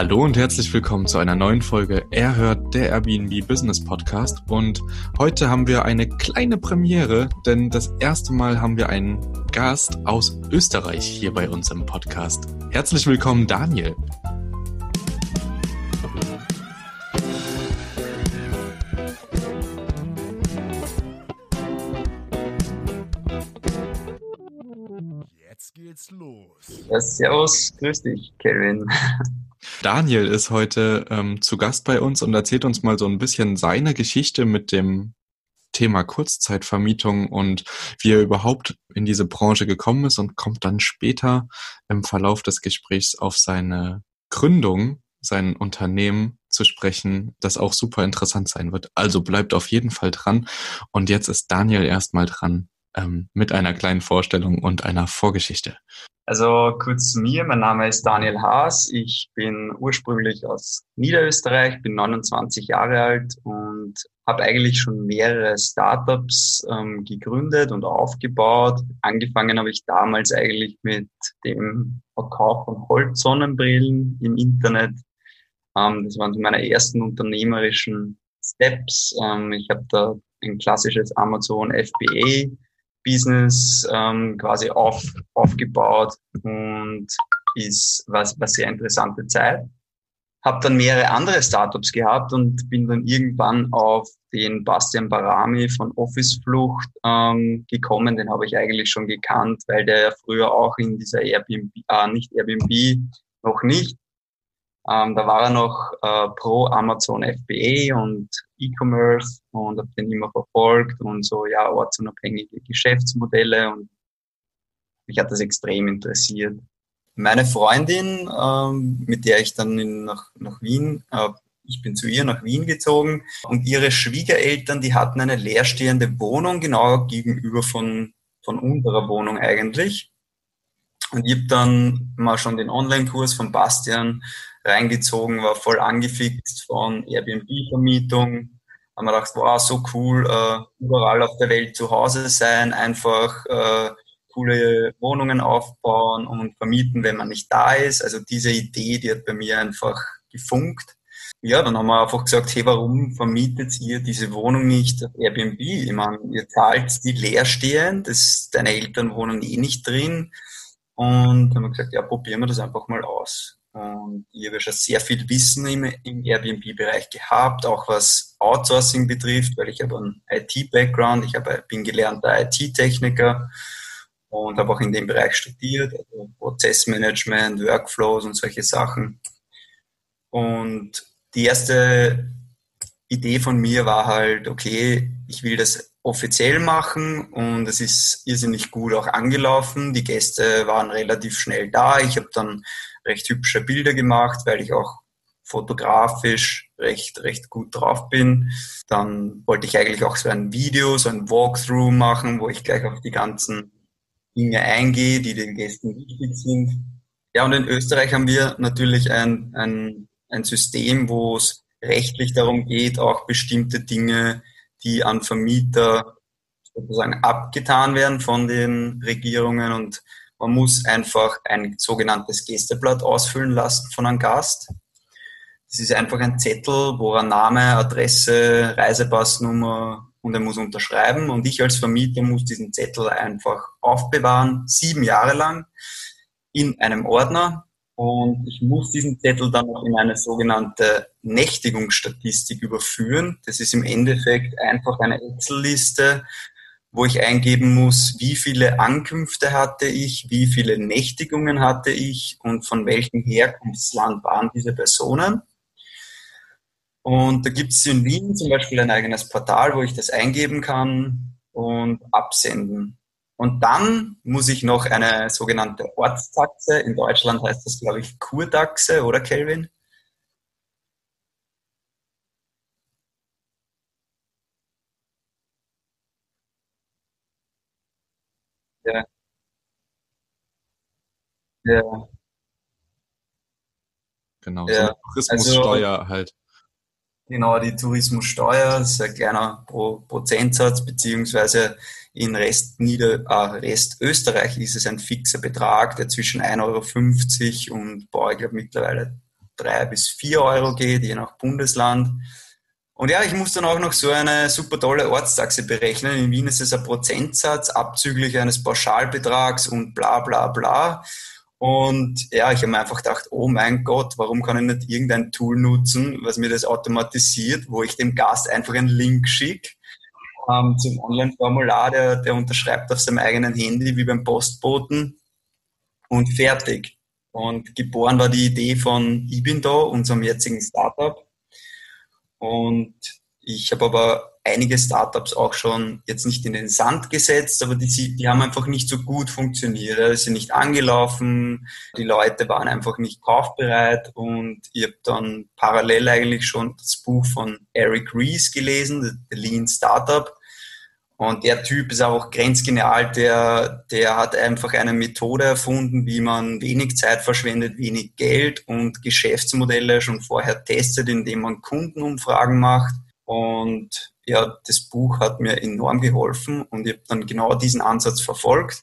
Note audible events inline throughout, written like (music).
Hallo und herzlich willkommen zu einer neuen Folge Er hört der Airbnb Business Podcast und heute haben wir eine kleine Premiere, denn das erste Mal haben wir einen Gast aus Österreich hier bei uns im Podcast. Herzlich willkommen Daniel. Jetzt geht's los. Ja, servus, grüß dich, Kevin. Daniel ist heute ähm, zu Gast bei uns und erzählt uns mal so ein bisschen seine Geschichte mit dem Thema Kurzzeitvermietung und wie er überhaupt in diese Branche gekommen ist und kommt dann später im Verlauf des Gesprächs auf seine Gründung, sein Unternehmen zu sprechen, das auch super interessant sein wird. Also bleibt auf jeden Fall dran. Und jetzt ist Daniel erstmal dran ähm, mit einer kleinen Vorstellung und einer Vorgeschichte. Also kurz zu mir, mein Name ist Daniel Haas. Ich bin ursprünglich aus Niederösterreich, bin 29 Jahre alt und habe eigentlich schon mehrere Startups ähm, gegründet und aufgebaut. Angefangen habe ich damals eigentlich mit dem Verkauf von Holzsonnenbrillen im Internet. Ähm, das waren meine ersten unternehmerischen Steps. Ähm, ich habe da ein klassisches Amazon FBA Business ähm, quasi auf, aufgebaut und ist was was sehr interessante Zeit. Habe dann mehrere andere Startups gehabt und bin dann irgendwann auf den Bastian Barami von Office Flucht ähm, gekommen. Den habe ich eigentlich schon gekannt, weil der ja früher auch in dieser Airbnb, äh, nicht Airbnb, noch nicht, ähm, da war er noch äh, pro Amazon FBA und E-Commerce und habe den immer verfolgt und so, ja, ortsunabhängige Geschäftsmodelle und mich hat das extrem interessiert. Meine Freundin, ähm, mit der ich dann in, nach, nach Wien, äh, ich bin zu ihr nach Wien gezogen und ihre Schwiegereltern, die hatten eine leerstehende Wohnung, genau gegenüber von, von unserer Wohnung eigentlich. Und ich habe dann mal schon den Online-Kurs von Bastian reingezogen, war voll angefixt von Airbnb-Vermietung. Haben wir gedacht, wow, so cool, äh, überall auf der Welt zu Hause sein, einfach äh, coole Wohnungen aufbauen und vermieten, wenn man nicht da ist. Also diese Idee, die hat bei mir einfach gefunkt. Ja, dann haben wir einfach gesagt, hey, warum vermietet ihr diese Wohnung nicht auf Airbnb? Ich meine, ihr zahlt die leerstehend, das, deine Eltern wohnen eh nicht drin. Und haben wir gesagt, ja, probieren wir das einfach mal aus. Und ich habe schon sehr viel Wissen im, Airbnb-Bereich gehabt, auch was Outsourcing betrifft, weil ich habe einen IT-Background, ich bin gelernter IT-Techniker und habe auch in dem Bereich studiert, also Prozessmanagement, Workflows und solche Sachen. Und die erste Idee von mir war halt, okay, ich will das offiziell machen und es ist irrsinnig gut auch angelaufen. Die Gäste waren relativ schnell da. Ich habe dann recht hübsche Bilder gemacht, weil ich auch fotografisch recht, recht gut drauf bin. Dann wollte ich eigentlich auch so ein Video, so ein Walkthrough machen, wo ich gleich auf die ganzen Dinge eingehe, die den Gästen wichtig sind. Ja, und in Österreich haben wir natürlich ein, ein, ein System, wo es rechtlich darum geht, auch bestimmte Dinge, die an Vermieter sozusagen abgetan werden von den Regierungen und man muss einfach ein sogenanntes Gästeblatt ausfüllen lassen von einem Gast. Das ist einfach ein Zettel, wo er Name, Adresse, Reisepassnummer und er muss unterschreiben. Und ich als Vermieter muss diesen Zettel einfach aufbewahren, sieben Jahre lang in einem Ordner. Und ich muss diesen Zettel dann noch in eine sogenannte Nächtigungsstatistik überführen. Das ist im Endeffekt einfach eine Excel-Liste, wo ich eingeben muss, wie viele Ankünfte hatte ich, wie viele Nächtigungen hatte ich und von welchem Herkunftsland waren diese Personen. Und da gibt es in Wien zum Beispiel ein eigenes Portal, wo ich das eingeben kann und absenden. Und dann muss ich noch eine sogenannte Ortstaxe, in Deutschland heißt das, glaube ich, Kurtaxe, oder Kelvin? Ja. Ja. Genau, so eine Tourismussteuer also, halt. Genau, die Tourismussteuer ist ein kleiner Pro Prozentsatz, beziehungsweise in Rest, Nieder äh, Rest Österreich ist es ein fixer Betrag, der zwischen 1,50 Euro und boah, ich glaube mittlerweile 3 bis 4 Euro geht, je nach Bundesland. Und ja, ich muss dann auch noch so eine super tolle Ortstaxe berechnen. In Wien ist es ein Prozentsatz abzüglich eines Pauschalbetrags und bla bla bla. Und ja, ich habe mir einfach gedacht, oh mein Gott, warum kann ich nicht irgendein Tool nutzen, was mir das automatisiert, wo ich dem Gast einfach einen Link schicke ähm, zum Online-Formular, der, der unterschreibt auf seinem eigenen Handy wie beim Postboten und fertig. Und geboren war die Idee von Ibindo, unserem jetzigen Startup. Und ich habe aber einige Startups auch schon jetzt nicht in den Sand gesetzt, aber die, die haben einfach nicht so gut funktioniert. Die sind nicht angelaufen, die Leute waren einfach nicht kaufbereit und ich habe dann parallel eigentlich schon das Buch von Eric Rees gelesen, The Lean Startup. Und der Typ ist auch grenzgenial, der, der hat einfach eine Methode erfunden, wie man wenig Zeit verschwendet, wenig Geld und Geschäftsmodelle schon vorher testet, indem man Kundenumfragen macht. Und ja, das Buch hat mir enorm geholfen und ich habe dann genau diesen Ansatz verfolgt.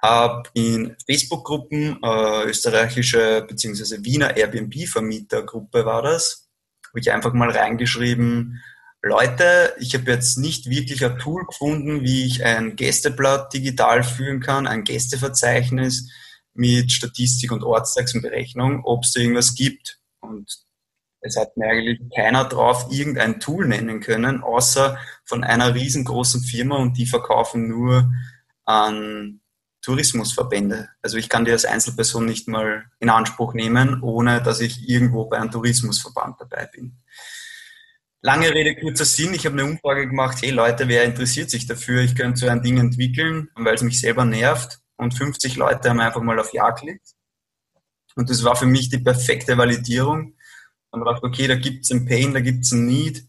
Habe in Facebook-Gruppen, äh, österreichische bzw. Wiener Airbnb-Vermietergruppe war das, habe ich einfach mal reingeschrieben, Leute, ich habe jetzt nicht wirklich ein Tool gefunden, wie ich ein Gästeblatt digital führen kann, ein Gästeverzeichnis mit Statistik und Ortstagsberechnung, ob es da irgendwas gibt. Und es hat mir eigentlich keiner drauf irgendein Tool nennen können, außer von einer riesengroßen Firma und die verkaufen nur an Tourismusverbände. Also ich kann die als Einzelperson nicht mal in Anspruch nehmen, ohne dass ich irgendwo bei einem Tourismusverband dabei bin. Lange Rede, kurzer Sinn. Ich habe eine Umfrage gemacht, hey Leute, wer interessiert sich dafür? Ich könnte so ein Ding entwickeln, weil es mich selber nervt. Und 50 Leute haben einfach mal auf Ja geklickt. Und das war für mich die perfekte Validierung. Dann dachte ich, okay, da gibt es ein Pain, da gibt es ein Need.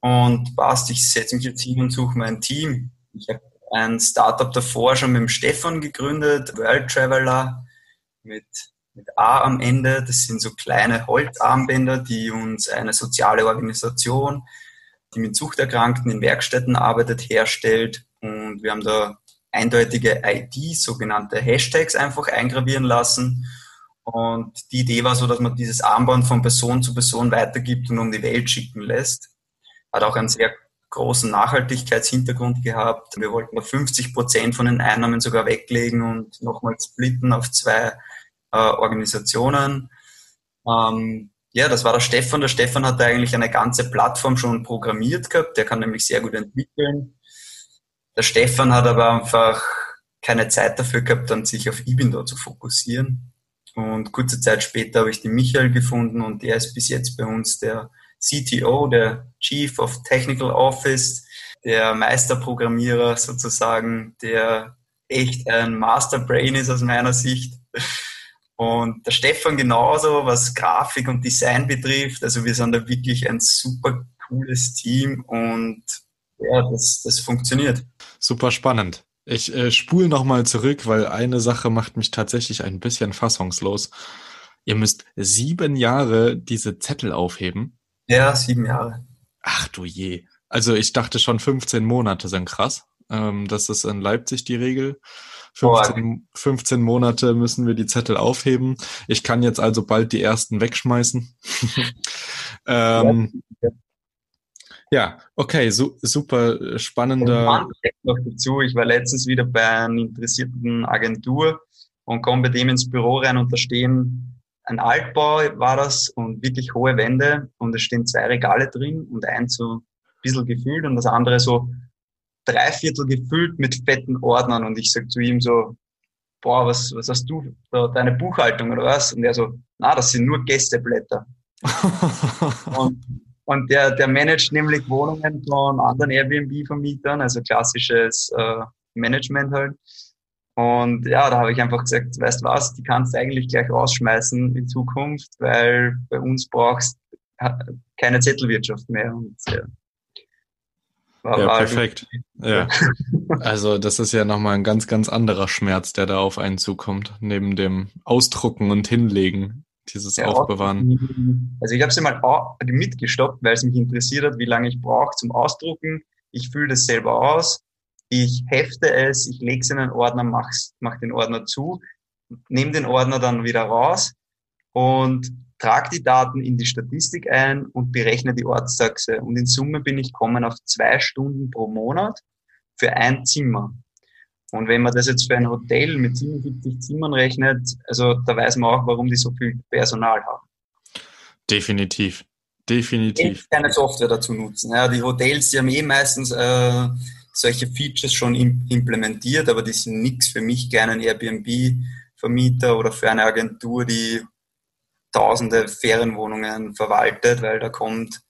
Und passt, ich setze mich jetzt hin und suche mein Team. Ich habe ein Startup davor schon mit dem Stefan gegründet, World Traveler, mit mit A am Ende. Das sind so kleine Holzarmbänder, die uns eine soziale Organisation, die mit Suchterkrankten in Werkstätten arbeitet, herstellt. Und wir haben da eindeutige IDs, sogenannte Hashtags einfach eingravieren lassen. Und die Idee war so, dass man dieses Armband von Person zu Person weitergibt und um die Welt schicken lässt. Hat auch einen sehr großen Nachhaltigkeitshintergrund gehabt. Wir wollten 50 Prozent von den Einnahmen sogar weglegen und nochmal splitten auf zwei äh, Organisationen. Ähm, ja, das war der Stefan. Der Stefan hat eigentlich eine ganze Plattform schon programmiert gehabt. Der kann nämlich sehr gut entwickeln. Der Stefan hat aber einfach keine Zeit dafür gehabt, dann sich auf Ibindo zu fokussieren. Und kurze Zeit später habe ich den Michael gefunden und der ist bis jetzt bei uns der CTO, der Chief of Technical Office, der Meisterprogrammierer sozusagen, der echt ein Masterbrain ist aus meiner Sicht. Und der Stefan genauso, was Grafik und Design betrifft. Also wir sind da wirklich ein super cooles Team und ja, das, das funktioniert. Super spannend. Ich äh, spule nochmal zurück, weil eine Sache macht mich tatsächlich ein bisschen fassungslos. Ihr müsst sieben Jahre diese Zettel aufheben. Ja, sieben Jahre. Ach du je. Also ich dachte schon 15 Monate sind krass. Ähm, das ist in Leipzig die Regel. 15, 15 Monate müssen wir die Zettel aufheben. Ich kann jetzt also bald die ersten wegschmeißen. (laughs) ähm, ja, okay, su super spannender. noch dazu. Ich war letztens wieder bei einer interessierten Agentur und komme bei dem ins Büro rein und da stehen ein Altbau war das und wirklich hohe Wände und es stehen zwei Regale drin und eins so ein bisschen gefüllt und das andere so drei Viertel gefüllt mit fetten Ordnern und ich sag zu ihm so, boah, was, was hast du, deine Buchhaltung oder was? Und er so, na, das sind nur Gästeblätter. (laughs) und, und der, der managt nämlich Wohnungen von anderen Airbnb-Vermietern, also klassisches äh, Management halt. Und ja, da habe ich einfach gesagt, weißt was, die kannst du eigentlich gleich rausschmeißen in Zukunft, weil bei uns brauchst keine Zettelwirtschaft mehr. Und, ja. Ja, perfekt. Ja. (laughs) Also das ist ja nochmal ein ganz, ganz anderer Schmerz, der da auf einen zukommt, neben dem Ausdrucken und Hinlegen, dieses ja, Aufbewahren. Also ich habe sie mal mitgestoppt, weil es mich interessiert hat, wie lange ich brauche zum Ausdrucken. Ich fülle das selber aus, ich hefte es, ich lege es in einen Ordner, mach, mach den Ordner zu, nehme den Ordner dann wieder raus und trage die Daten in die Statistik ein und berechne die Ortstaxe. Und in Summe bin ich kommen auf zwei Stunden pro Monat für ein Zimmer. Und wenn man das jetzt für ein Hotel mit 77 Zimmern rechnet, also da weiß man auch, warum die so viel Personal haben. Definitiv. Definitiv. Keine Software dazu nutzen. Ja, die Hotels, die haben eh meistens äh, solche Features schon implementiert, aber die sind nichts für mich gerne ein Airbnb-Vermieter oder für eine Agentur, die tausende Ferienwohnungen verwaltet, weil da kommt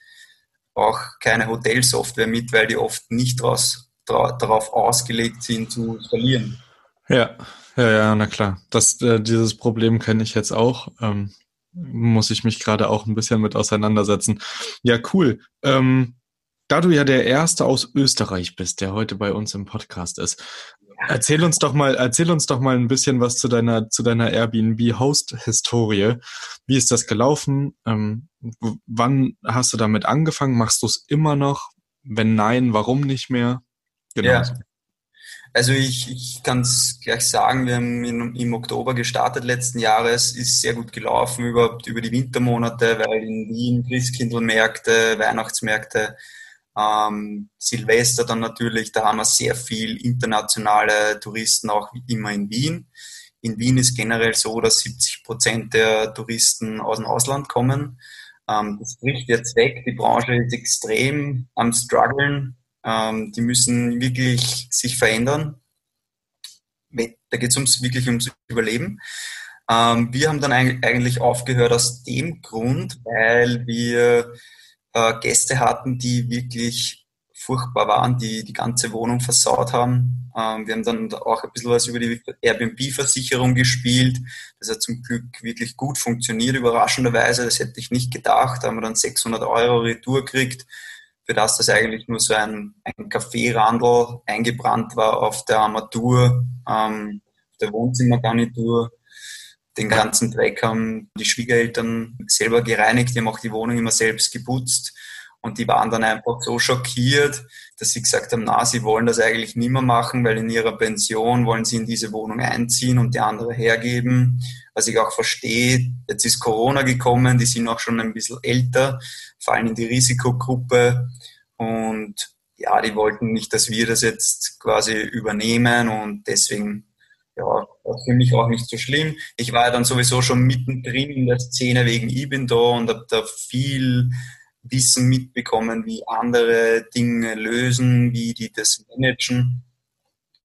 auch keine Hotelsoftware mit, weil die oft nicht draus, dra darauf ausgelegt sind zu skalieren. Ja, ja, ja, na klar. Das, äh, dieses Problem kenne ich jetzt auch. Ähm, muss ich mich gerade auch ein bisschen mit auseinandersetzen. Ja, cool. Ähm, da du ja der Erste aus Österreich bist, der heute bei uns im Podcast ist, erzähl uns doch mal, erzähl uns doch mal ein bisschen was zu deiner, zu deiner Airbnb-Host-Historie. Wie ist das gelaufen? Ähm, wann hast du damit angefangen? Machst du es immer noch? Wenn nein, warum nicht mehr? Genau. Ja. Also ich, ich kann es gleich sagen, wir haben in, im Oktober gestartet letzten Jahres, ist sehr gut gelaufen über, über die Wintermonate, weil in Wien Christkindlmärkte, Weihnachtsmärkte, ähm, Silvester dann natürlich, da haben wir sehr viel internationale Touristen auch immer in Wien. In Wien ist generell so, dass 70 Prozent der Touristen aus dem Ausland kommen. Ähm, das bricht jetzt weg. Die Branche ist extrem am struggeln. Ähm, die müssen wirklich sich verändern. Da geht es ums, wirklich ums Überleben. Ähm, wir haben dann eigentlich aufgehört aus dem Grund, weil wir äh, Gäste hatten, die wirklich furchtbar waren, die die ganze Wohnung versaut haben. Ähm, wir haben dann auch ein bisschen was über die Airbnb-Versicherung gespielt. Das hat zum Glück wirklich gut funktioniert, überraschenderweise. Das hätte ich nicht gedacht. Da haben wir dann 600 Euro Retour gekriegt, für das das eigentlich nur so ein, ein Kaffeerandel eingebrannt war auf der Armatur, ähm, der Wohnzimmergarnitur den ganzen Dreck haben die Schwiegereltern selber gereinigt, die haben auch die Wohnung immer selbst geputzt. Und die waren dann einfach so schockiert, dass sie gesagt haben, na, sie wollen das eigentlich nicht mehr machen, weil in ihrer Pension wollen sie in diese Wohnung einziehen und die andere hergeben. Was ich auch verstehe, jetzt ist Corona gekommen, die sind auch schon ein bisschen älter, fallen in die Risikogruppe und ja, die wollten nicht, dass wir das jetzt quasi übernehmen und deswegen ja, für mich auch nicht so schlimm. Ich war ja dann sowieso schon mittendrin in der Szene wegen Ich da und habe da viel Wissen mitbekommen, wie andere Dinge lösen, wie die das managen.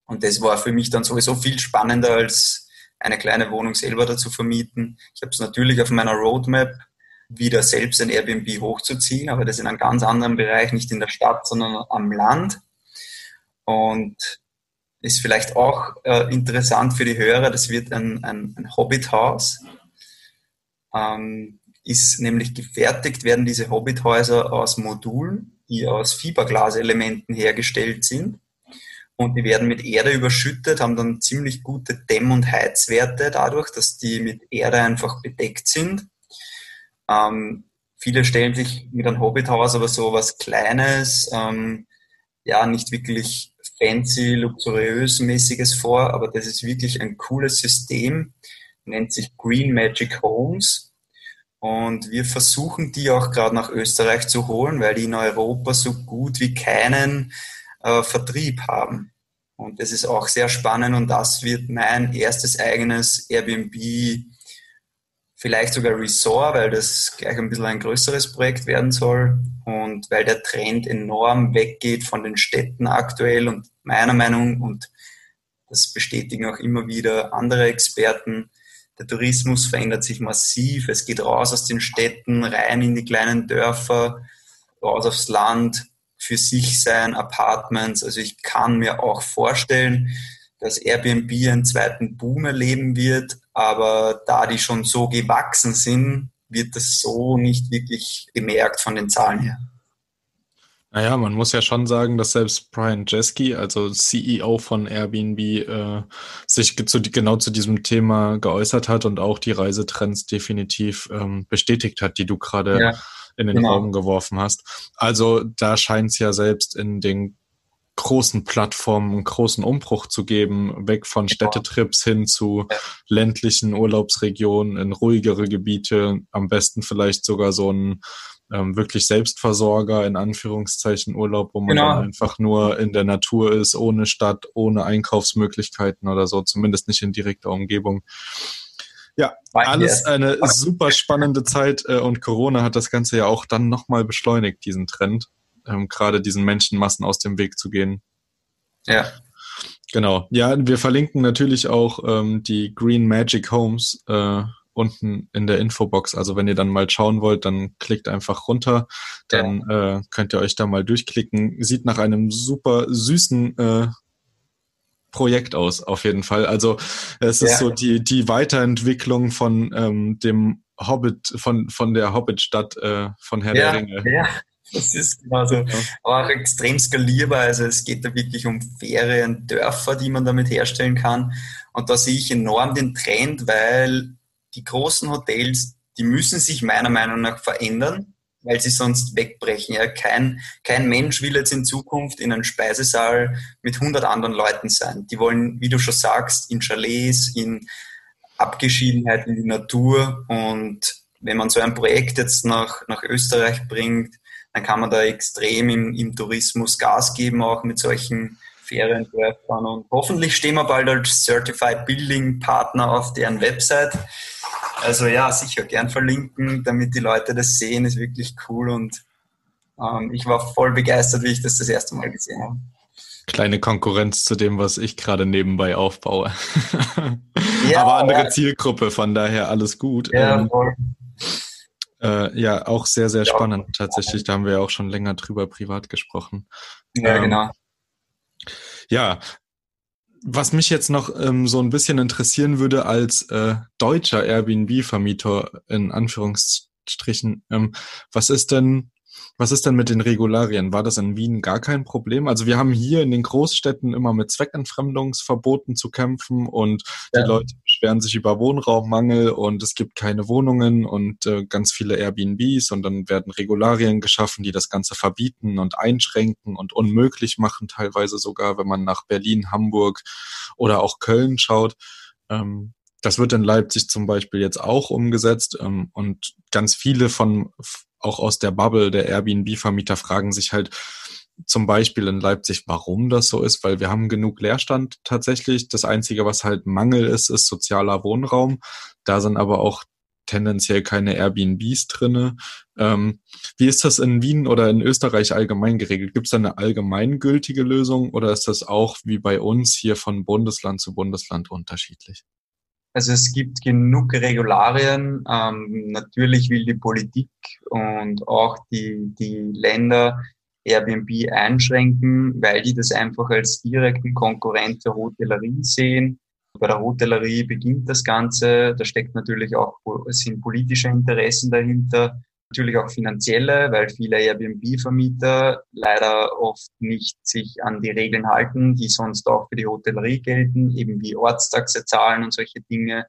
Und das war für mich dann sowieso viel spannender, als eine kleine Wohnung selber dazu vermieten. Ich habe es natürlich auf meiner Roadmap, wieder selbst ein Airbnb hochzuziehen, aber das in einem ganz anderen Bereich, nicht in der Stadt, sondern am Land. Und ist vielleicht auch äh, interessant für die Hörer, das wird ein, ein, ein Hobbithaus. Ähm, ist nämlich gefertigt, werden diese Hobbithäuser aus Modulen, die aus Fiberglaselementen hergestellt sind. Und die werden mit Erde überschüttet, haben dann ziemlich gute Dämm- und Heizwerte dadurch, dass die mit Erde einfach bedeckt sind. Ähm, viele stellen sich mit einem Hobbithaus aber so was Kleines, ähm, ja, nicht wirklich fancy, luxuriös mäßiges vor, aber das ist wirklich ein cooles System, nennt sich Green Magic Homes. Und wir versuchen die auch gerade nach Österreich zu holen, weil die in Europa so gut wie keinen äh, Vertrieb haben. Und das ist auch sehr spannend und das wird mein erstes eigenes Airbnb, vielleicht sogar Resort, weil das gleich ein bisschen ein größeres Projekt werden soll und weil der Trend enorm weggeht von den Städten aktuell und meiner Meinung und das bestätigen auch immer wieder andere Experten. Der Tourismus verändert sich massiv. Es geht raus aus den Städten, rein in die kleinen Dörfer, raus aufs Land für sich sein, Apartments. Also ich kann mir auch vorstellen, dass Airbnb einen zweiten Boom erleben wird, aber da die schon so gewachsen sind, wird das so nicht wirklich gemerkt von den Zahlen her. Naja, man muss ja schon sagen, dass selbst Brian Jeske, also CEO von Airbnb, äh, sich zu, genau zu diesem Thema geäußert hat und auch die Reisetrends definitiv ähm, bestätigt hat, die du gerade ja in den genau. Raum geworfen hast. Also da scheint es ja selbst in den großen Plattformen einen großen Umbruch zu geben, weg von genau. Städtetrips hin zu ländlichen Urlaubsregionen in ruhigere Gebiete, am besten vielleicht sogar so ein ähm, wirklich Selbstversorger in Anführungszeichen Urlaub, wo man genau. dann einfach nur in der Natur ist, ohne Stadt, ohne Einkaufsmöglichkeiten oder so, zumindest nicht in direkter Umgebung. Ja, alles eine super spannende Zeit äh, und Corona hat das Ganze ja auch dann nochmal beschleunigt, diesen Trend, ähm, gerade diesen Menschenmassen aus dem Weg zu gehen. Ja. Genau. Ja, wir verlinken natürlich auch ähm, die Green Magic Homes äh, unten in der Infobox. Also wenn ihr dann mal schauen wollt, dann klickt einfach runter. Dann ja. äh, könnt ihr euch da mal durchklicken. Sieht nach einem super süßen äh, Projekt aus, auf jeden Fall. Also es ist ja. so die, die Weiterentwicklung von ähm, dem Hobbit, von, von der Hobbit-Stadt äh, von Herr ja, der Ringe. Ja, das ist genauso. Ja. Auch extrem skalierbar. Also es geht da wirklich um Feriendörfer, die man damit herstellen kann. Und da sehe ich enorm den Trend, weil die großen Hotels, die müssen sich meiner Meinung nach verändern weil sie sonst wegbrechen. Ja, kein, kein Mensch will jetzt in Zukunft in einem Speisesaal mit 100 anderen Leuten sein. Die wollen, wie du schon sagst, in Chalets, in Abgeschiedenheit in die Natur. Und wenn man so ein Projekt jetzt nach, nach Österreich bringt, dann kann man da extrem im, im Tourismus Gas geben, auch mit solchen Feriendörfern. Und hoffentlich stehen wir bald als Certified Building Partner auf deren Website. Also ja, sicher gern verlinken, damit die Leute das sehen, ist wirklich cool und ähm, ich war voll begeistert, wie ich das das erste Mal gesehen habe. Kleine Konkurrenz zu dem, was ich gerade nebenbei aufbaue. (laughs) Ja, Aber andere ja. Zielgruppe, von daher alles gut. Ja, ähm, voll. Äh, ja, auch sehr, sehr spannend tatsächlich. Da haben wir ja auch schon länger drüber privat gesprochen. Ja, ähm, genau. Ja, was mich jetzt noch ähm, so ein bisschen interessieren würde als äh, deutscher Airbnb-Vermieter in Anführungsstrichen, ähm, was ist denn was ist denn mit den Regularien? War das in Wien gar kein Problem? Also wir haben hier in den Großstädten immer mit Zweckentfremdungsverboten zu kämpfen und ja. die Leute beschweren sich über Wohnraummangel und es gibt keine Wohnungen und äh, ganz viele Airbnbs und dann werden Regularien geschaffen, die das Ganze verbieten und einschränken und unmöglich machen, teilweise sogar, wenn man nach Berlin, Hamburg oder auch Köln schaut. Ähm, das wird in Leipzig zum Beispiel jetzt auch umgesetzt ähm, und ganz viele von auch aus der Bubble der Airbnb-Vermieter fragen sich halt zum Beispiel in Leipzig, warum das so ist, weil wir haben genug Leerstand tatsächlich. Das Einzige, was halt Mangel ist, ist sozialer Wohnraum. Da sind aber auch tendenziell keine Airbnbs drinne. Ähm, wie ist das in Wien oder in Österreich allgemein geregelt? Gibt es da eine allgemeingültige Lösung oder ist das auch wie bei uns hier von Bundesland zu Bundesland unterschiedlich? Also es gibt genug Regularien. Ähm, natürlich will die Politik und auch die, die Länder Airbnb einschränken, weil die das einfach als direkten Konkurrent zur Hotellerie sehen. Bei der Hotellerie beginnt das Ganze. Da steckt natürlich auch, sind politische Interessen dahinter natürlich auch finanzielle, weil viele Airbnb-Vermieter leider oft nicht sich an die Regeln halten, die sonst auch für die Hotellerie gelten, eben wie Ortstaxe zahlen und solche Dinge.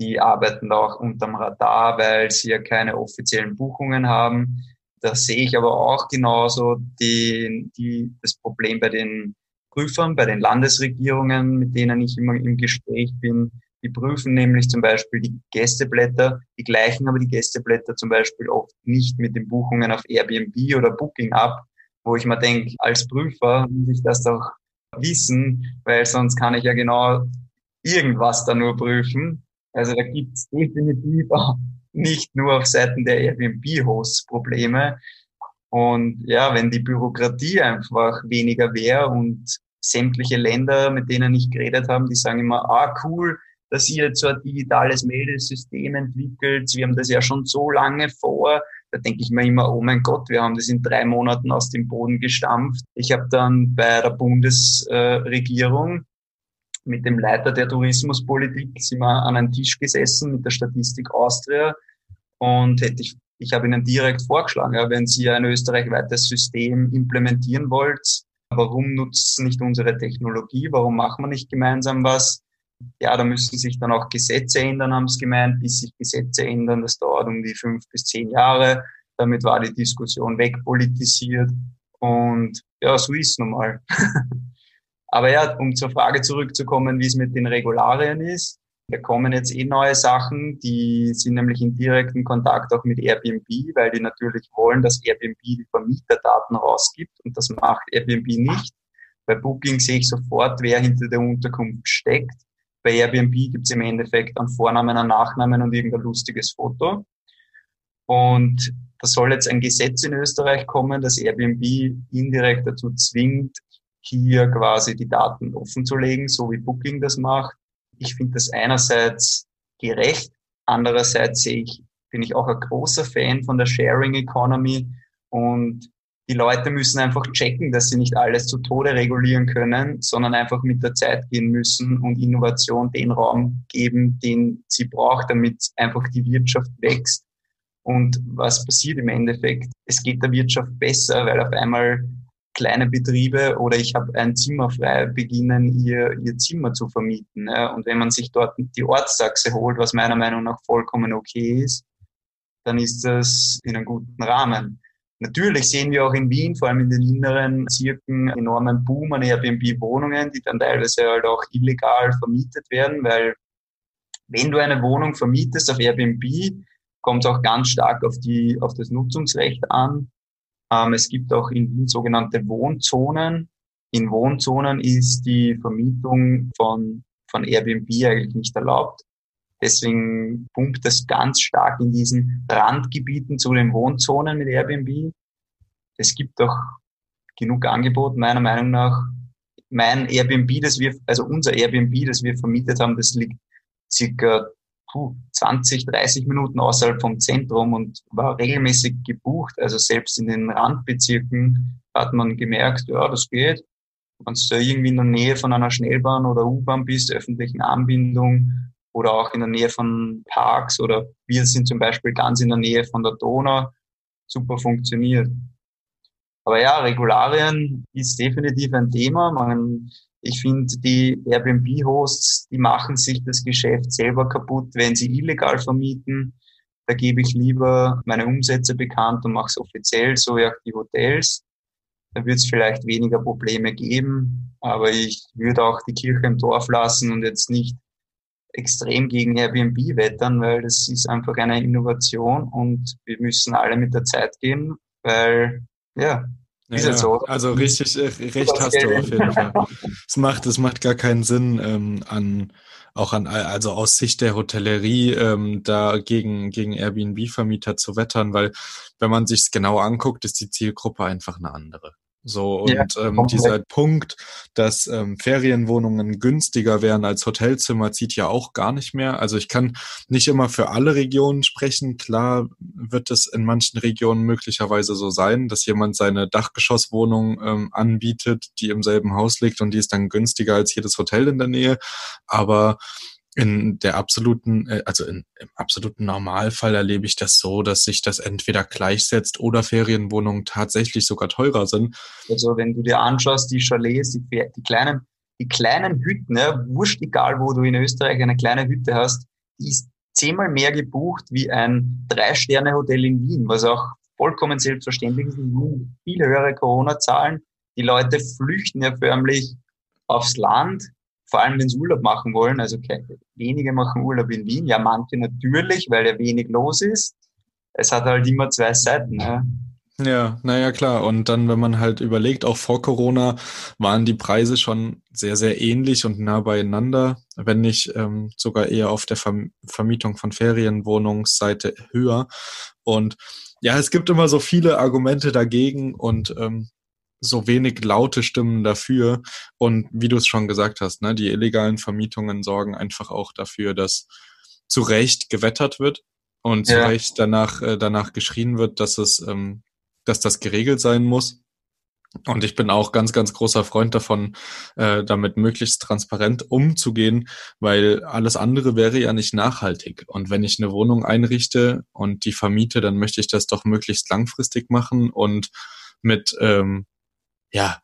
Die arbeiten da auch unterm Radar, weil sie ja keine offiziellen Buchungen haben. Da sehe ich aber auch genauso die, die, das Problem bei den Prüfern, bei den Landesregierungen, mit denen ich immer im Gespräch bin, die prüfen nämlich zum Beispiel die Gästeblätter, die gleichen aber die Gästeblätter zum Beispiel oft nicht mit den Buchungen auf Airbnb oder Booking ab, wo ich mir denke, als Prüfer muss ich das doch wissen, weil sonst kann ich ja genau irgendwas da nur prüfen. Also da gibt es definitiv auch nicht nur auf Seiten der Airbnb-Hosts Probleme. Und ja, wenn die Bürokratie einfach weniger wäre und sämtliche Länder, mit denen ich geredet habe, die sagen immer, ah cool, dass ihr jetzt so ein digitales Meldesystem entwickelt. Wir haben das ja schon so lange vor. Da denke ich mir immer, oh mein Gott, wir haben das in drei Monaten aus dem Boden gestampft. Ich habe dann bei der Bundesregierung mit dem Leiter der Tourismuspolitik sind wir an einen Tisch gesessen mit der Statistik Austria und hätte ich, ich habe ihnen direkt vorgeschlagen, ja, wenn Sie ein österreichweites System implementieren wollt, warum nutzt nicht unsere Technologie? Warum machen wir nicht gemeinsam was? Ja, da müssen sich dann auch Gesetze ändern, haben sie gemeint. Bis sich Gesetze ändern, das dauert um die fünf bis zehn Jahre. Damit war die Diskussion wegpolitisiert. Und ja, so ist es nun mal. (laughs) Aber ja, um zur Frage zurückzukommen, wie es mit den Regularien ist. Da kommen jetzt eh neue Sachen, die sind nämlich in direkten Kontakt auch mit Airbnb, weil die natürlich wollen, dass Airbnb die Vermieterdaten rausgibt und das macht Airbnb nicht. Bei Booking sehe ich sofort, wer hinter der Unterkunft steckt. Bei Airbnb gibt es im Endeffekt einen Vornamen, einen Nachnamen und irgendein lustiges Foto. Und da soll jetzt ein Gesetz in Österreich kommen, das Airbnb indirekt dazu zwingt, hier quasi die Daten offenzulegen, so wie Booking das macht. Ich finde das einerseits gerecht, andererseits sehe ich, bin ich auch ein großer Fan von der Sharing Economy und die Leute müssen einfach checken, dass sie nicht alles zu Tode regulieren können, sondern einfach mit der Zeit gehen müssen und Innovation den Raum geben, den sie braucht, damit einfach die Wirtschaft wächst. Und was passiert im Endeffekt? Es geht der Wirtschaft besser, weil auf einmal kleine Betriebe oder ich habe ein Zimmer frei, beginnen ihr, ihr Zimmer zu vermieten. Ja. Und wenn man sich dort die Ortstaxe holt, was meiner Meinung nach vollkommen okay ist, dann ist das in einem guten Rahmen. Natürlich sehen wir auch in Wien, vor allem in den inneren Zirken, enormen Boom an Airbnb-Wohnungen, die dann teilweise halt auch illegal vermietet werden, weil wenn du eine Wohnung vermietest auf Airbnb, kommt es auch ganz stark auf, die, auf das Nutzungsrecht an. Ähm, es gibt auch in Wien sogenannte Wohnzonen. In Wohnzonen ist die Vermietung von, von Airbnb eigentlich nicht erlaubt. Deswegen pumpt es ganz stark in diesen Randgebieten zu den Wohnzonen mit Airbnb. Es gibt auch genug Angebot, meiner Meinung nach. Mein Airbnb, das wir, also unser Airbnb, das wir vermietet haben, das liegt circa 20, 30 Minuten außerhalb vom Zentrum und war regelmäßig gebucht. Also selbst in den Randbezirken hat man gemerkt, ja, das geht. Wenn du irgendwie in der Nähe von einer Schnellbahn oder U-Bahn bist, öffentlichen Anbindung oder auch in der Nähe von Parks oder wir sind zum Beispiel ganz in der Nähe von der Donau, super funktioniert. Aber ja, Regularien ist definitiv ein Thema. Man, ich finde, die Airbnb-Hosts, die machen sich das Geschäft selber kaputt, wenn sie illegal vermieten. Da gebe ich lieber meine Umsätze bekannt und mache es offiziell, so wie auch die Hotels. Da wird es vielleicht weniger Probleme geben, aber ich würde auch die Kirche im Dorf lassen und jetzt nicht extrem gegen Airbnb wettern, weil das ist einfach eine Innovation und wir müssen alle mit der Zeit gehen, weil ja, ja, ja. So, also richtig, äh, recht hast du auf jeden Fall. Es macht, es macht gar keinen Sinn, ähm, an, auch an, also aus Sicht der Hotellerie, ähm, da gegen, gegen Airbnb-Vermieter zu wettern, weil wenn man sich's genau anguckt, ist die Zielgruppe einfach eine andere. So, und ja, ähm, dieser Punkt, dass ähm, Ferienwohnungen günstiger wären als Hotelzimmer, zieht ja auch gar nicht mehr. Also ich kann nicht immer für alle Regionen sprechen. Klar wird es in manchen Regionen möglicherweise so sein, dass jemand seine Dachgeschosswohnung ähm, anbietet, die im selben Haus liegt und die ist dann günstiger als jedes Hotel in der Nähe. Aber in der absoluten, äh, also in, im absoluten Normalfall erlebe ich das so, dass sich das entweder gleichsetzt oder Ferienwohnungen tatsächlich sogar teurer sind. Also wenn du dir anschaust, die Chalets, die, die kleinen, die kleinen Hütten, ja, wurscht egal, wo du in Österreich eine kleine Hütte hast, die ist zehnmal mehr gebucht wie ein Drei-Sterne-Hotel in Wien, was auch vollkommen selbstverständlich ist. In Wien viel höhere Corona-Zahlen. Die Leute flüchten ja förmlich aufs Land, vor allem wenn sie Urlaub machen wollen, also wenige machen Urlaub in Wien, ja manche natürlich, weil ja wenig los ist. Es hat halt immer zwei Seiten. Ja. Ja, naja, klar. Und dann, wenn man halt überlegt, auch vor Corona waren die Preise schon sehr, sehr ähnlich und nah beieinander, wenn nicht ähm, sogar eher auf der Verm Vermietung von Ferienwohnungsseite höher. Und ja, es gibt immer so viele Argumente dagegen und ähm, so wenig laute Stimmen dafür. Und wie du es schon gesagt hast, ne, die illegalen Vermietungen sorgen einfach auch dafür, dass zu Recht gewettert wird und ja. zu Recht danach, äh, danach geschrien wird, dass es, ähm, dass das geregelt sein muss. Und ich bin auch ganz, ganz großer Freund davon, äh, damit möglichst transparent umzugehen, weil alles andere wäre ja nicht nachhaltig. Und wenn ich eine Wohnung einrichte und die vermiete, dann möchte ich das doch möglichst langfristig machen und mit ähm, ja,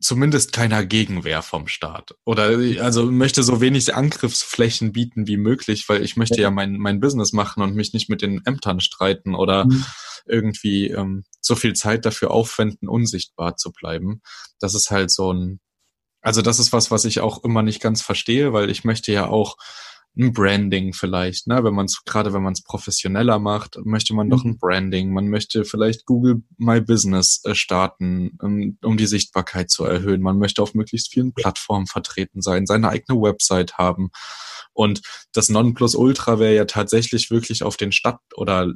zumindest keiner Gegenwehr vom Staat. Oder also möchte so wenig Angriffsflächen bieten wie möglich, weil ich möchte ja, mein, mein Business machen und mich nicht mit den Ämtern streiten oder mhm. irgendwie ähm, so viel Zeit dafür aufwenden, unsichtbar zu bleiben. Das ist halt so ein, also das ist was, was ich auch immer nicht ganz verstehe, weil ich möchte ja auch ein Branding vielleicht, ne? Wenn man es, gerade wenn man es professioneller macht, möchte man doch mhm. ein Branding. Man möchte vielleicht Google My Business äh, starten, um, um die Sichtbarkeit zu erhöhen. Man möchte auf möglichst vielen Plattformen vertreten sein, seine eigene Website haben. Und das Nonplusultra wäre ja tatsächlich wirklich auf den Stadt- oder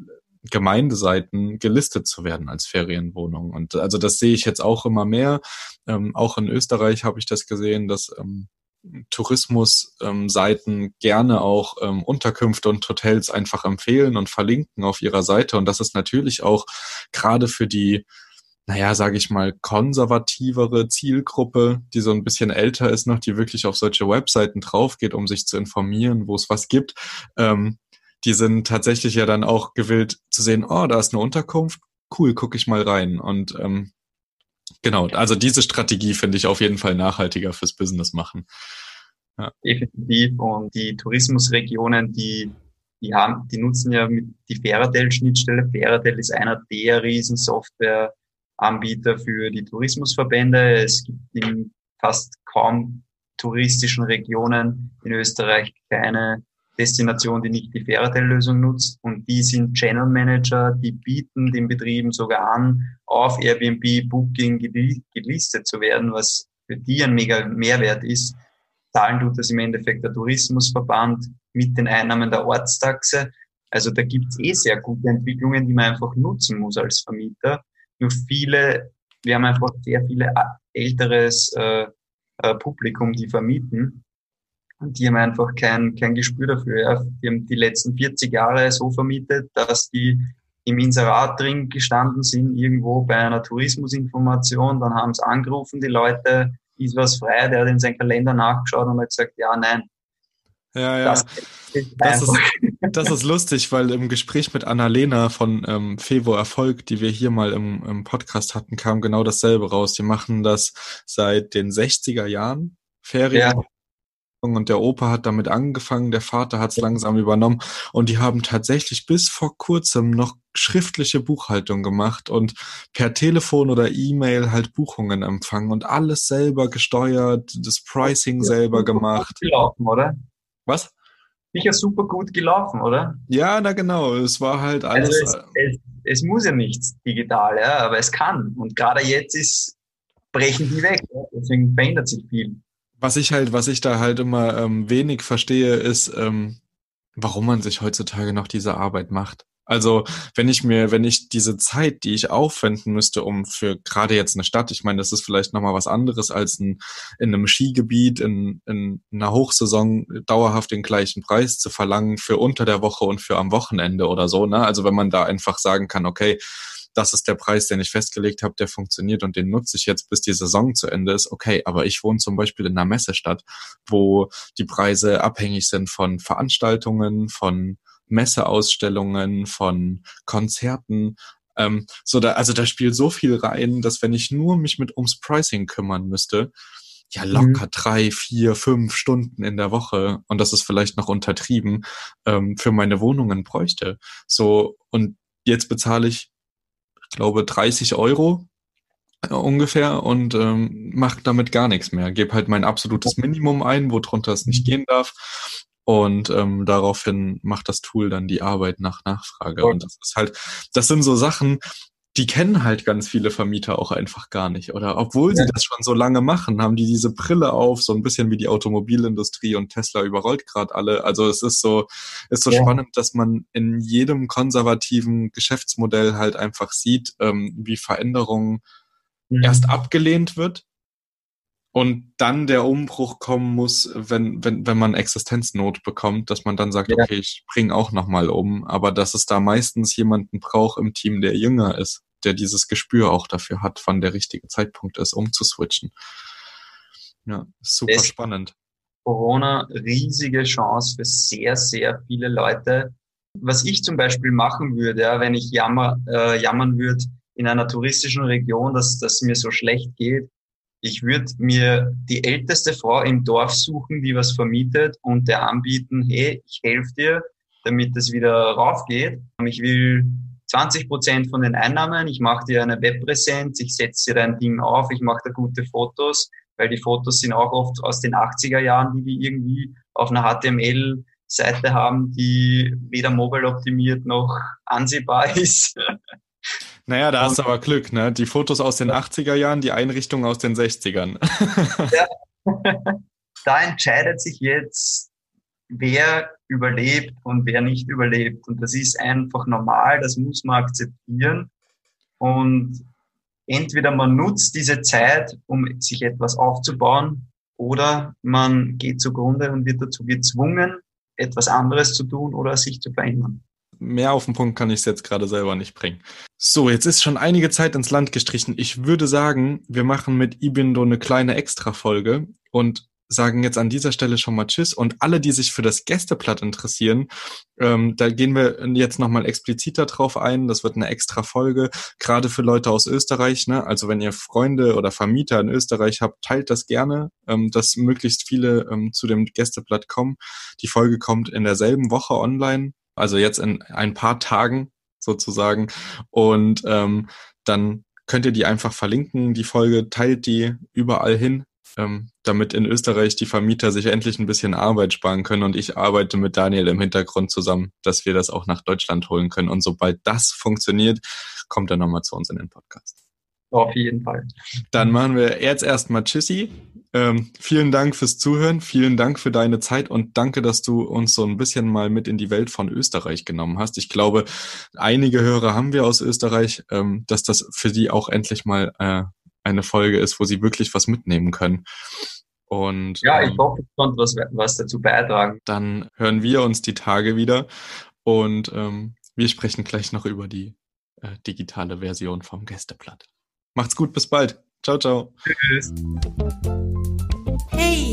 Gemeindeseiten gelistet zu werden als Ferienwohnung. Und also das sehe ich jetzt auch immer mehr. Ähm, auch in Österreich habe ich das gesehen, dass ähm, Tourismusseiten ähm, gerne auch ähm, Unterkünfte und Hotels einfach empfehlen und verlinken auf ihrer Seite. Und das ist natürlich auch gerade für die, naja, sage ich mal, konservativere Zielgruppe, die so ein bisschen älter ist noch, die wirklich auf solche Webseiten draufgeht, um sich zu informieren, wo es was gibt. Ähm, die sind tatsächlich ja dann auch gewillt zu sehen, oh, da ist eine Unterkunft, cool, gucke ich mal rein. Und ähm, Genau, also diese Strategie finde ich auf jeden Fall nachhaltiger fürs Business machen. Ja. Definitiv. Und die Tourismusregionen, die, die haben, die nutzen ja mit die Fairadel-Schnittstelle. Fairadel ist einer der riesen Softwareanbieter für die Tourismusverbände. Es gibt in fast kaum touristischen Regionen in Österreich keine Destination, die nicht die Fairytale-Lösung nutzt. Und die sind Channel Manager, die bieten den Betrieben sogar an, auf Airbnb, Booking gelistet zu werden, was für die ein mega Mehrwert ist. Zahlen tut das im Endeffekt der Tourismusverband mit den Einnahmen der Ortstaxe. Also da gibt's eh sehr gute Entwicklungen, die man einfach nutzen muss als Vermieter. Nur viele, wir haben einfach sehr viele älteres äh, äh, Publikum, die vermieten. Und die haben einfach kein, kein Gespür dafür. Ja. Die haben die letzten 40 Jahre so vermietet, dass die im Inserat drin gestanden sind, irgendwo bei einer Tourismusinformation. Dann haben sie angerufen, die Leute, ist was frei, der hat in seinen Kalender nachgeschaut und hat gesagt, ja, nein. Ja, ja. Das, das, ist, (laughs) das ist lustig, weil im Gespräch mit Annalena von ähm, Fevo Erfolg, die wir hier mal im, im Podcast hatten, kam genau dasselbe raus. Die machen das seit den 60er Jahren. Ferien, ja und der Opa hat damit angefangen, der Vater hat es langsam übernommen und die haben tatsächlich bis vor kurzem noch schriftliche Buchhaltung gemacht und per Telefon oder E-Mail halt Buchungen empfangen und alles selber gesteuert, das Pricing ja, selber gemacht. Gelaufen, oder? Was? Sicher super gut gelaufen, oder? Ja, na genau. Es war halt also alles. Also es, es, es muss ja nichts digital, ja, aber es kann. Und gerade jetzt ist, brechen die weg. Ja? Deswegen verändert sich viel was ich halt, was ich da halt immer ähm, wenig verstehe, ist, ähm, warum man sich heutzutage noch diese Arbeit macht. Also wenn ich mir, wenn ich diese Zeit, die ich aufwenden müsste, um für gerade jetzt eine Stadt, ich meine, das ist vielleicht nochmal was anderes als ein, in einem Skigebiet in, in einer Hochsaison dauerhaft den gleichen Preis zu verlangen für unter der Woche und für am Wochenende oder so. Ne? Also wenn man da einfach sagen kann, okay, das ist der Preis, den ich festgelegt habe, der funktioniert und den nutze ich jetzt, bis die Saison zu Ende ist. Okay, aber ich wohne zum Beispiel in einer Messestadt, wo die Preise abhängig sind von Veranstaltungen, von Messeausstellungen, von Konzerten. Ähm, so da, also da spielt so viel rein, dass wenn ich nur mich mit ums Pricing kümmern müsste, ja locker mhm. drei, vier, fünf Stunden in der Woche und das ist vielleicht noch untertrieben ähm, für meine Wohnungen bräuchte. So und jetzt bezahle ich glaube, 30 Euro äh, ungefähr und ähm, mache damit gar nichts mehr. Gebe halt mein absolutes Minimum ein, wo drunter es nicht gehen darf. Und ähm, daraufhin macht das Tool dann die Arbeit nach Nachfrage. Und das ist halt, das sind so Sachen, die kennen halt ganz viele Vermieter auch einfach gar nicht. Oder obwohl ja. sie das schon so lange machen, haben die diese Brille auf, so ein bisschen wie die Automobilindustrie und Tesla überrollt gerade alle. Also es ist so, ist so ja. spannend, dass man in jedem konservativen Geschäftsmodell halt einfach sieht, ähm, wie Veränderungen mhm. erst abgelehnt wird und dann der Umbruch kommen muss, wenn, wenn, wenn man Existenznot bekommt, dass man dann sagt, ja. okay, ich bringe auch nochmal um, aber dass es da meistens jemanden braucht im Team, der jünger ist, der dieses Gespür auch dafür hat, wann der richtige Zeitpunkt ist, um zu switchen. Ja, super es spannend. Corona riesige Chance für sehr, sehr viele Leute. Was ich zum Beispiel machen würde, ja, wenn ich jammer, äh, jammern würde in einer touristischen Region, dass dass mir so schlecht geht, ich würde mir die älteste Frau im Dorf suchen, die was vermietet und der anbieten, hey, ich helfe dir, damit es wieder raufgeht. Ich will 20 Prozent von den Einnahmen, ich mache dir eine Webpräsenz, ich setze dir dein Ding auf, ich mache dir gute Fotos, weil die Fotos sind auch oft aus den 80er Jahren, die die irgendwie auf einer HTML-Seite haben, die weder mobile optimiert noch ansehbar (laughs) ist. Naja, da hast du aber Glück, ne? Die Fotos aus den 80er Jahren, die Einrichtung aus den 60ern. (laughs) ja. (laughs) Da entscheidet sich jetzt, wer überlebt und wer nicht überlebt. Und das ist einfach normal, das muss man akzeptieren. Und entweder man nutzt diese Zeit, um sich etwas aufzubauen, oder man geht zugrunde und wird dazu gezwungen, etwas anderes zu tun oder sich zu verändern mehr auf den Punkt kann ich es jetzt gerade selber nicht bringen. So, jetzt ist schon einige Zeit ins Land gestrichen. Ich würde sagen, wir machen mit Ibindo eine kleine Extra-Folge und sagen jetzt an dieser Stelle schon mal Tschüss. Und alle, die sich für das Gästeblatt interessieren, ähm, da gehen wir jetzt nochmal expliziter drauf ein. Das wird eine extra Folge, gerade für Leute aus Österreich. Ne? Also wenn ihr Freunde oder Vermieter in Österreich habt, teilt das gerne, ähm, dass möglichst viele ähm, zu dem Gästeblatt kommen. Die Folge kommt in derselben Woche online also jetzt in ein paar Tagen sozusagen. Und ähm, dann könnt ihr die einfach verlinken, die Folge, teilt die überall hin, ähm, damit in Österreich die Vermieter sich endlich ein bisschen Arbeit sparen können. Und ich arbeite mit Daniel im Hintergrund zusammen, dass wir das auch nach Deutschland holen können. Und sobald das funktioniert, kommt er nochmal zu uns in den Podcast. Auf jeden Fall. Dann machen wir jetzt erstmal Tschüssi. Ähm, vielen Dank fürs Zuhören, vielen Dank für deine Zeit und danke, dass du uns so ein bisschen mal mit in die Welt von Österreich genommen hast. Ich glaube, einige Hörer haben wir aus Österreich, ähm, dass das für die auch endlich mal äh, eine Folge ist, wo sie wirklich was mitnehmen können. Und, ja, ich ähm, hoffe, ich konnte was, was dazu beitragen. Dann hören wir uns die Tage wieder und ähm, wir sprechen gleich noch über die äh, digitale Version vom Gästeblatt. Macht's gut, bis bald. Ciao, ciao. Tschüss.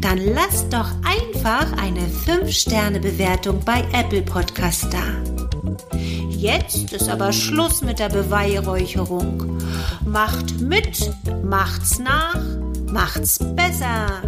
dann lasst doch einfach eine 5-Sterne-Bewertung bei Apple Podcast da. Jetzt ist aber Schluss mit der Beweihräucherung. Macht mit, macht's nach, macht's besser.